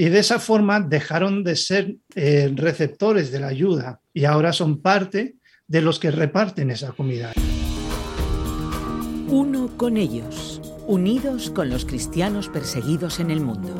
Y de esa forma dejaron de ser eh, receptores de la ayuda y ahora son parte de los que reparten esa comida. Uno con ellos, unidos con los cristianos perseguidos en el mundo.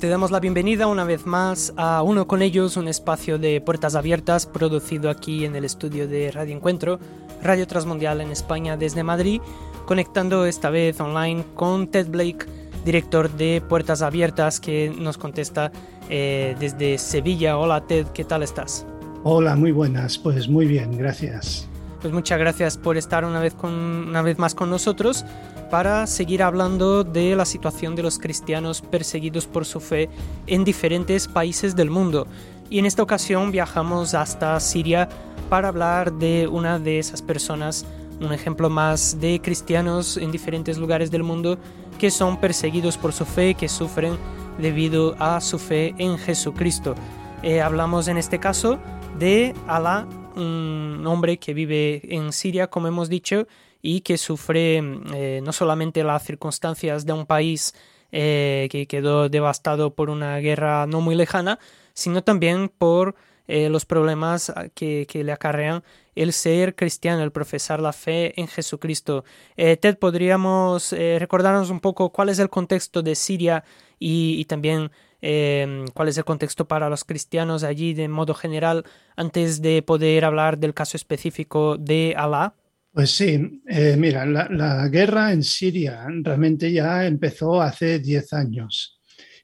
Te damos la bienvenida una vez más a Uno con ellos, un espacio de puertas abiertas producido aquí en el estudio de Radio Encuentro, Radio Transmundial en España desde Madrid, conectando esta vez online con Ted Blake, director de Puertas Abiertas, que nos contesta eh, desde Sevilla. Hola Ted, ¿qué tal estás? Hola, muy buenas, pues muy bien, gracias. Pues muchas gracias por estar una vez, con, una vez más con nosotros para seguir hablando de la situación de los cristianos perseguidos por su fe en diferentes países del mundo. Y en esta ocasión viajamos hasta Siria para hablar de una de esas personas, un ejemplo más de cristianos en diferentes lugares del mundo que son perseguidos por su fe, que sufren debido a su fe en Jesucristo. Eh, hablamos en este caso de Alá, un hombre que vive en Siria, como hemos dicho, y que sufre eh, no solamente las circunstancias de un país eh, que quedó devastado por una guerra no muy lejana, sino también por los problemas que, le acarrean el ser cristiano, el profesar la fe en Jesucristo. Ted, ¿podríamos recordarnos un poco cuál es el contexto de Siria y, también cuál es el contexto para los cristianos allí de modo general antes de poder hablar del caso específico de Alá? Pues sí, eh, mira, la, guerra en Siria realmente ya empezó hace 10 años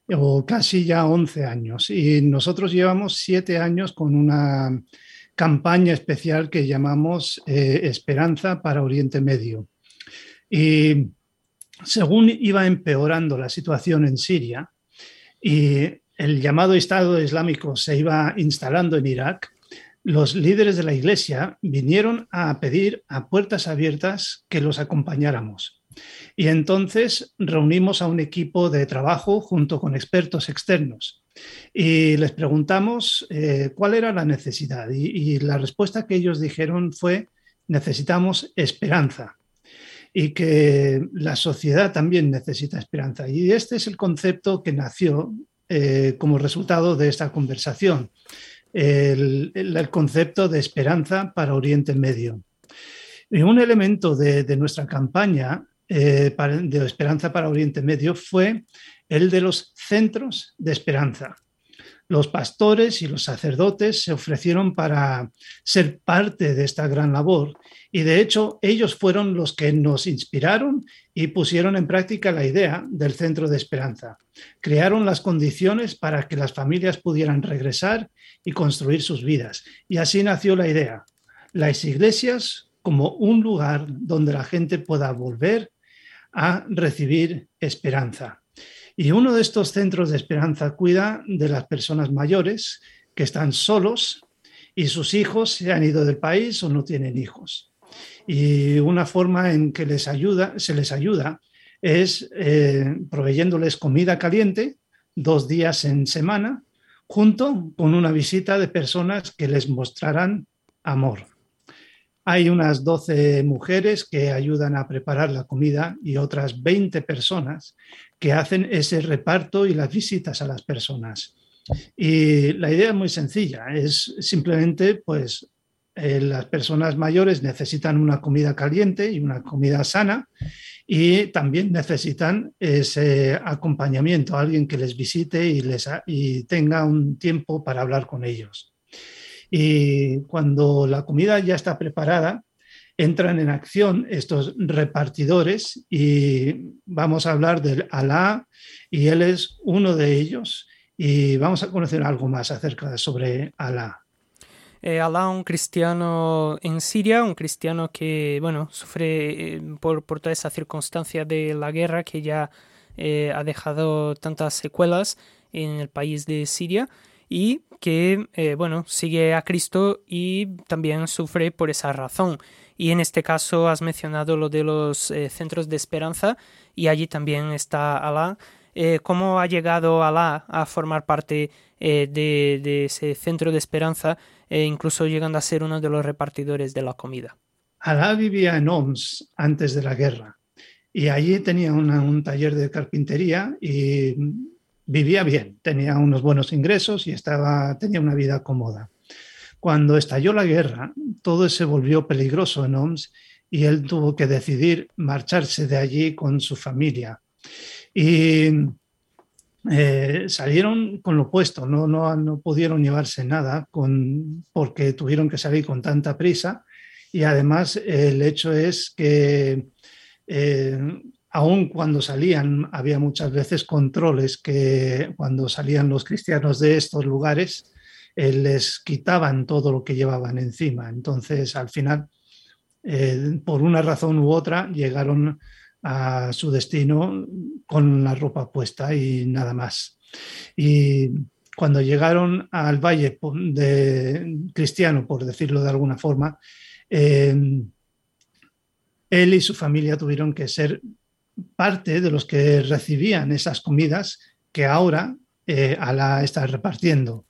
o casi ya 11 años y nosotros llevamos 7 años con una campaña especial que llamamos eh, Esperanza para Oriente Medio. Y según iba empeorando la situación en Siria y el llamado Estado Islámico se iba instalando en Irak, los líderes de la iglesia vinieron a pedir a puertas abiertas que los acompañáramos. Y entonces reunimos a un equipo de trabajo junto con expertos externos y les preguntamos eh, cuál era la necesidad. y la respuesta que ellos dijeron fue, necesitamos esperanza y que la sociedad también necesita esperanza. Y este es el concepto que nació eh, como resultado de esta conversación el, concepto de esperanza para Oriente Medio. Y un elemento de, nuestra campaña eh, de esperanza para Oriente Medio fue el de los centros de esperanza. Los pastores y los sacerdotes se ofrecieron para ser parte de esta gran labor y de hecho ellos fueron los que nos inspiraron y pusieron en práctica la idea del centro de esperanza. Crearon las condiciones para que las familias pudieran regresar y construir sus vidas. Y así nació la idea. Las iglesias como un lugar donde la gente pueda volver a recibir esperanza. Y uno de estos centros de esperanza cuida de las personas mayores que están solos y sus hijos se han ido del país o no tienen hijos. Y una forma en que les ayuda, se les ayuda es eh, proveyéndoles comida caliente dos días en semana, junto con una visita de personas que les mostrarán amor. Hay unas 12 mujeres que ayudan a preparar la comida y otras 20 personas que hacen ese reparto y las visitas a las personas. Y la idea es muy sencilla, es simplemente pues eh, las personas mayores necesitan una comida caliente y una comida sana y también necesitan ese acompañamiento, alguien que les visite y, les, y tenga un tiempo para hablar con ellos. Y cuando la comida ya está preparada, entran en acción estos repartidores y vamos a hablar del Alá y él es uno de ellos y vamos a conocer algo más acerca sobre Alá eh, Alá, un cristiano en Siria, un cristiano que, bueno, sufre eh, por, por, toda esa circunstancia de la guerra que ya eh, ha dejado tantas secuelas en el país de Siria y que, bueno, sigue a Cristo y también sufre por esa razón. Y en este caso has mencionado lo de los centros de esperanza y allí también está Alá. ¿Cómo ha llegado Alá a formar parte de, de, ese centro de esperanza incluso llegando a ser uno de los repartidores de la comida. Alá vivía en Homs antes de la guerra y allí tenía un taller de carpintería y vivía bien, tenía unos buenos ingresos y estaba, tenía una vida cómoda. Cuando estalló la guerra, todo se volvió peligroso en Oms y él tuvo que decidir marcharse de allí con su familia. Y eh, salieron con lo puesto, no, no, no pudieron llevarse nada con, porque tuvieron que salir con tanta prisa y además el hecho es que eh, aun cuando salían había muchas veces controles que cuando salían los cristianos de estos lugares eh, les quitaban todo lo que llevaban encima. Entonces al final, por una razón u otra, llegaron a su destino con la ropa puesta y nada más. Y cuando llegaron al valle de cristiano, por decirlo de alguna forma, eh, él y su familia tuvieron que ser parte de los que recibían esas comidas que ahora eh, Alá está repartiendo.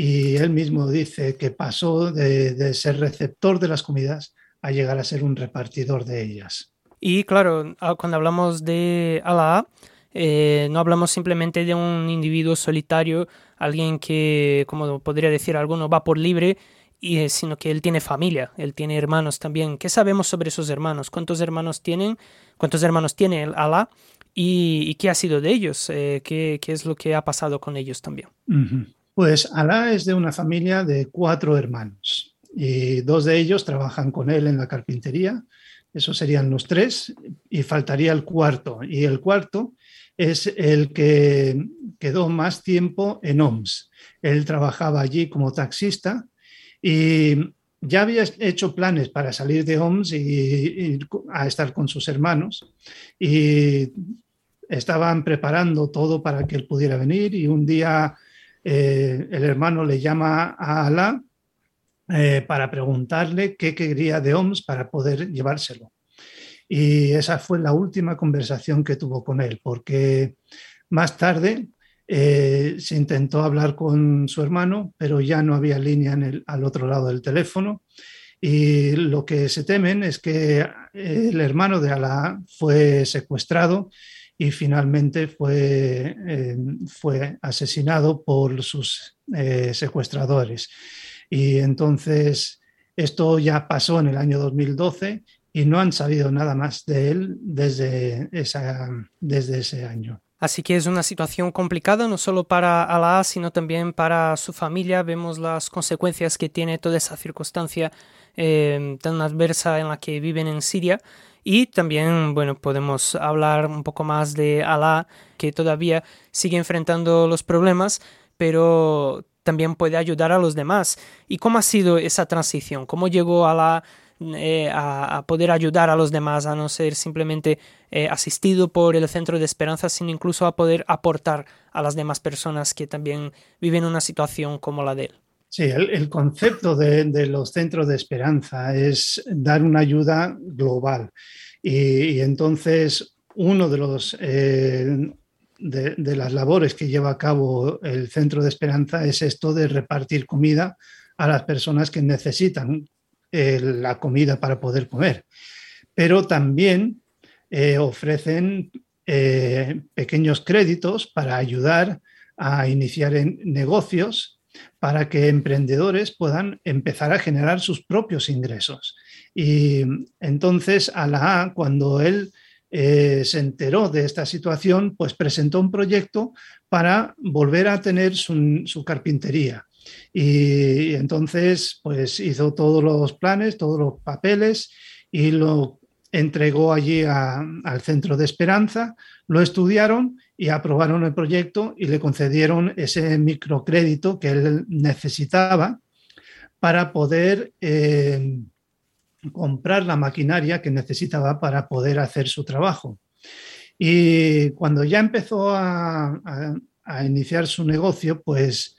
Y él mismo dice que pasó de, de ser receptor de las comidas a llegar a ser un repartidor de ellas. Y claro, ah, cuando hablamos de Allah, eh, no hablamos simplemente de un individuo solitario, alguien que, como podría decir alguno, va por libre, y, eh, sino que él tiene familia, él tiene hermanos también. ¿Qué sabemos sobre esos hermanos? ¿Cuántos hermanos tienen? ¿Cuántos hermanos tiene Allah? ¿Y, qué ha sido de ellos? Eh, ¿qué, es lo que ha pasado con ellos también? Pues Alá es de una familia de cuatro hermanos y dos de ellos trabajan con él en la carpintería esos serían los tres y faltaría el cuarto. Y el cuarto es el que quedó más tiempo en OMS. Él trabajaba allí como taxista y ya había hecho planes para salir de OMS y, a estar con sus hermanos y estaban preparando todo para que él pudiera venir y un día eh, el hermano le llama a Alá eh, para preguntarle qué quería de OMS para poder llevárselo. Y esa fue la última conversación que tuvo con él, porque más tarde eh, se intentó hablar con su hermano, pero ya no había línea al otro lado del teléfono. Y lo que se temen es que el hermano de Alá fue secuestrado y finalmente fue, eh, fue asesinado por sus secuestradores. Y entonces esto ya pasó en el año 2012 y no han sabido nada más de él desde, esa, desde ese año. Así que es una situación complicada no solo para Alá, sino también para su familia. Vemos las consecuencias que tiene toda esa circunstancia eh, tan adversa en la que viven en Siria. Y también, bueno, podemos hablar un poco más de Alá, que todavía sigue enfrentando los problemas, pero también puede ayudar a los demás. ¿Y cómo ha sido esa transición? ¿Cómo llegó a, la, eh, a, poder ayudar a los demás, a no ser simplemente eh, asistido por el centro de esperanza, sino incluso a poder aportar a las demás personas que también viven una situación como la de él? Sí, el, concepto de, los centros de esperanza es dar una ayuda global. Y, entonces uno de los eh, de, las labores que lleva a cabo el Centro de Esperanza es esto de repartir comida a las personas que necesitan eh, la comida para poder comer. Pero también eh, ofrecen eh, pequeños créditos para ayudar a iniciar negocios para que emprendedores puedan empezar a generar sus propios ingresos. Y entonces a la A, cuando él se enteró de esta situación, pues presentó un proyecto para volver a tener su, carpintería. Y, entonces, pues hizo todos los planes, todos los papeles y lo entregó allí al Centro de Esperanza, lo estudiaron y aprobaron el proyecto y le concedieron ese microcrédito que él necesitaba para poder eh, comprar la maquinaria que necesitaba para poder hacer su trabajo. Y cuando ya empezó a, iniciar su negocio, pues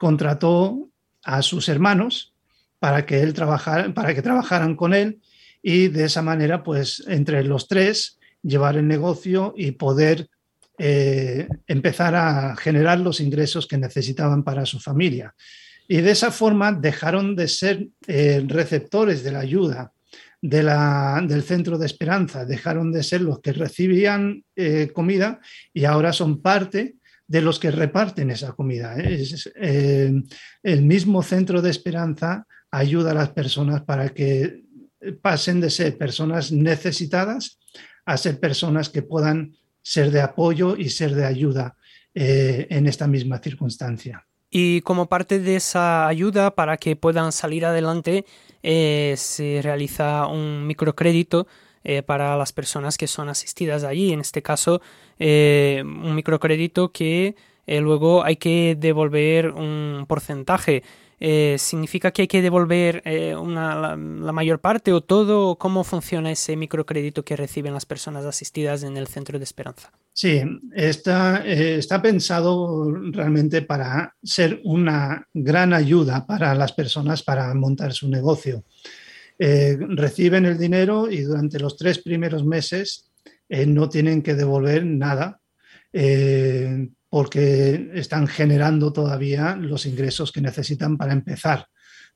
contrató a sus hermanos para que él trabajara, para que trabajaran con él y de esa manera, pues entre los tres llevar el negocio y poder eh, empezar a generar los ingresos que necesitaban para su familia. Y de esa forma dejaron de ser eh, receptores de la ayuda de la, del centro de esperanza dejaron de ser los que recibían eh, comida y ahora son parte de los que reparten esa comida. Eh, el mismo centro de esperanza ayuda a las personas para que pasen de ser personas necesitadas a ser personas que puedan ser de apoyo y ser de ayuda eh, en esta misma circunstancia. Y como parte de esa ayuda para que puedan salir adelante, eh, se realiza un microcrédito eh, para las personas que son asistidas allí. En este caso, un microcrédito que luego hay que devolver un porcentaje. Eh, ¿significa que hay que devolver eh, la, mayor parte o todo? ¿Cómo funciona ese microcrédito que reciben las personas asistidas en el centro de esperanza? Sí, está, eh, está pensado realmente para ser una gran ayuda para las personas para montar su negocio. Reciben el dinero y durante los tres primeros meses no tienen que devolver nada porque están generando todavía los ingresos que necesitan para empezar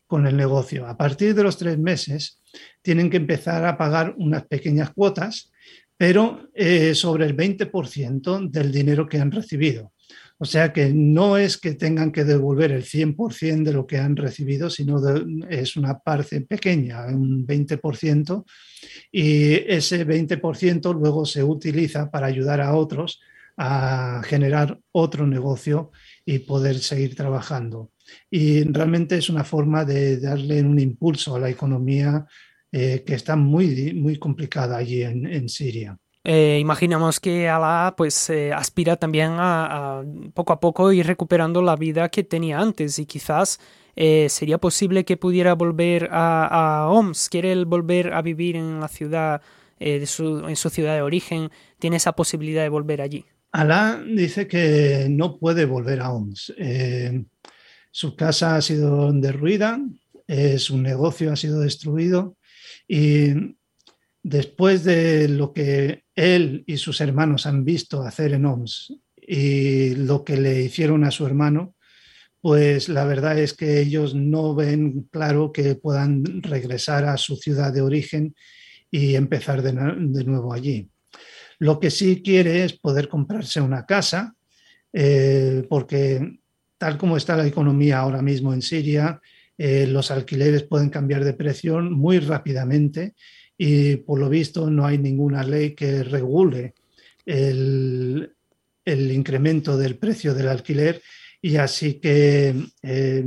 con el negocio. A partir de los tres meses tienen que empezar a pagar unas pequeñas cuotas, pero eh, sobre el 20% del dinero que han recibido. O sea que no es que tengan que devolver el 100% de lo que han recibido, sino es una parte pequeña, un 20%, y ese 20% luego se utiliza para ayudar a otros a generar otro negocio y poder seguir trabajando. Y realmente es una forma de darle un impulso a la economía eh, que está muy, muy complicada allí en, Siria. Eh, imaginamos que Alá pues eh, aspira también a, poco a poco ir recuperando la vida que tenía antes y quizás sería posible que pudiera volver a, a, Homs, quiere volver a vivir en la ciudad, de su, en su ciudad de origen, tiene esa posibilidad de volver allí. Alá dice que no puede volver a Homs. Eh, su casa ha sido derruida, eh, su negocio ha sido destruido y después de lo que él y sus hermanos han visto hacer en Homs y lo que le hicieron a su hermano, pues la verdad es que ellos no ven claro que puedan regresar a su ciudad de origen y empezar de nuevo allí. Lo que sí quiere es poder comprarse una casa, eh, porque tal como está la economía ahora mismo en Siria, eh, los alquileres pueden cambiar de precio muy rápidamente y por lo visto no hay ninguna ley que regule el, incremento del precio del alquiler y así que eh,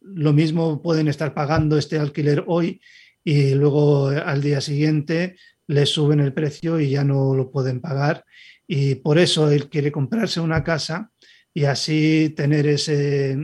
lo mismo pueden estar pagando este alquiler hoy y luego al día siguiente le suben el precio y ya no lo pueden pagar. Y por eso él quiere comprarse una casa y así tener ese,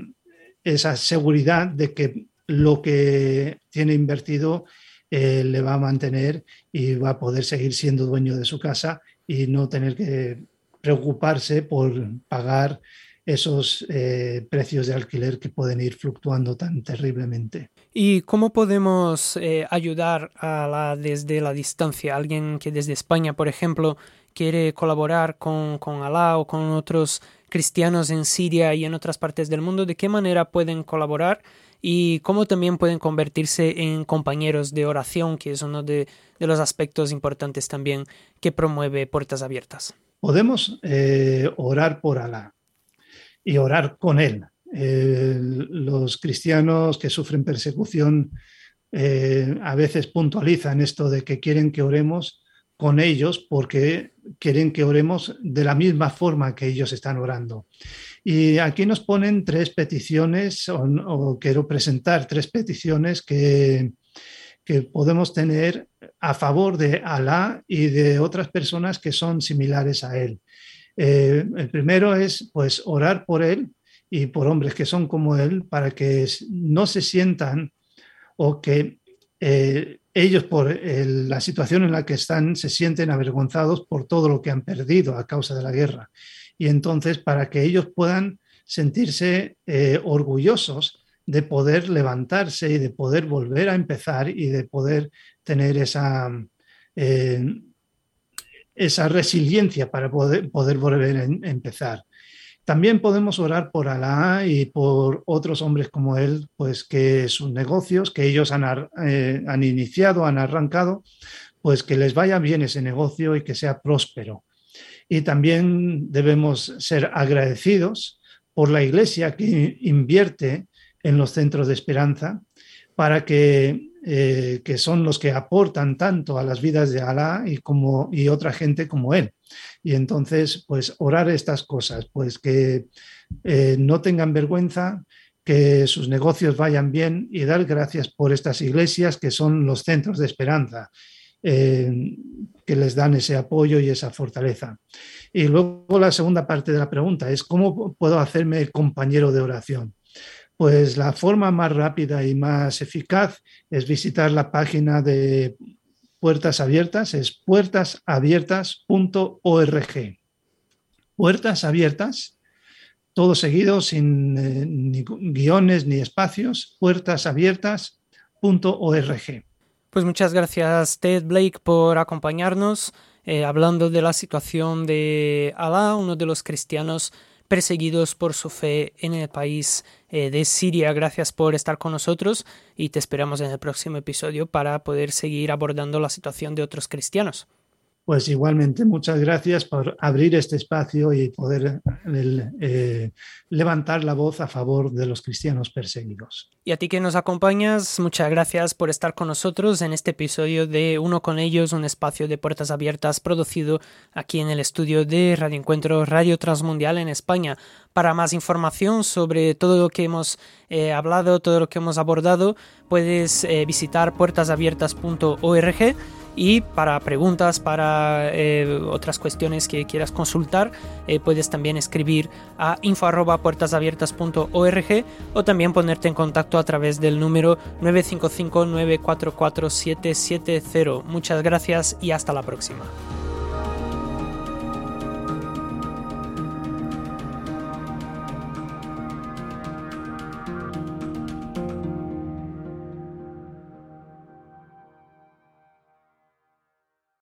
esa seguridad de que lo que tiene invertido eh, le va a mantener y va a poder seguir siendo dueño de su casa y no tener que preocuparse por pagar esos eh, precios de alquiler que pueden ir fluctuando tan terriblemente. ¿Y cómo podemos eh, ayudar a la, desde la distancia? Alguien que desde España, por ejemplo, quiere colaborar con, con Alá o con otros cristianos en Siria y en otras partes del mundo, ¿de qué manera pueden colaborar? Y cómo también pueden convertirse en compañeros de oración, que es uno de, los aspectos importantes también que promueve Puertas Abiertas. Podemos eh, orar por Alá y orar con Él. los cristianos que sufren persecución eh, a veces puntualizan esto de que quieren que oremos con ellos porque quieren que oremos de la misma forma que ellos están orando. Y aquí nos ponen tres peticiones, o, quiero presentar tres peticiones que, que podemos tener a favor de Alá y de otras personas que son similares a Él. Eh, el primero es pues orar por él y por hombres que son como él para que no se sientan o que eh, ellos por la situación en la que están se sienten avergonzados por todo lo que han perdido a causa de la guerra. Y entonces para que ellos puedan sentirse eh, orgullosos de poder levantarse y de poder volver a empezar y de poder tener esa esa resiliencia para poder, poder volver a empezar. También podemos orar por Alá y por otros hombres como él, pues que sus negocios que ellos han, eh, han iniciado, han arrancado, pues que les vaya bien ese negocio y que sea próspero. Y también debemos ser agradecidos por la iglesia que invierte en los centros de esperanza para que, eh, que son los que aportan tanto a las vidas de Alá y, como, y otra gente como él. Y entonces, pues orar estas cosas, pues que eh, no tengan vergüenza, que sus negocios vayan bien y dar gracias por estas iglesias que son los centros de esperanza, eh, que les dan ese apoyo y esa fortaleza. Y luego la segunda parte de la pregunta es, ¿cómo puedo hacerme compañero de oración? Pues la forma más rápida y más eficaz es visitar la página de Puertas Abiertas, es puertasabiertas.org. Puertas Abiertas, todo seguido, sin eh, ni guiones ni espacios, puertasabiertas.org. Pues muchas gracias Ted Blake por acompañarnos eh, hablando de la situación de Alá, uno de los cristianos perseguidos por su fe en el país eh, de Siria. Gracias por estar con nosotros y te esperamos en el próximo episodio para poder seguir abordando la situación de otros cristianos. Pues igualmente, muchas gracias por abrir este espacio y poder eh, levantar la voz a favor de los cristianos perseguidos. Y a ti que nos acompañas, muchas gracias por estar con nosotros en este episodio de Uno con ellos, un espacio de puertas abiertas producido aquí en el estudio de Radio Encuentro Radio Transmundial en España. Para más información sobre todo lo que hemos eh, hablado, todo lo que hemos abordado, puedes eh, visitar puertasabiertas.org y para preguntas, para eh, otras cuestiones que quieras consultar, eh, puedes también escribir a info.puertasabiertas.org o también ponerte en contacto a través del número 955 944 770. Muchas gracias y hasta la próxima.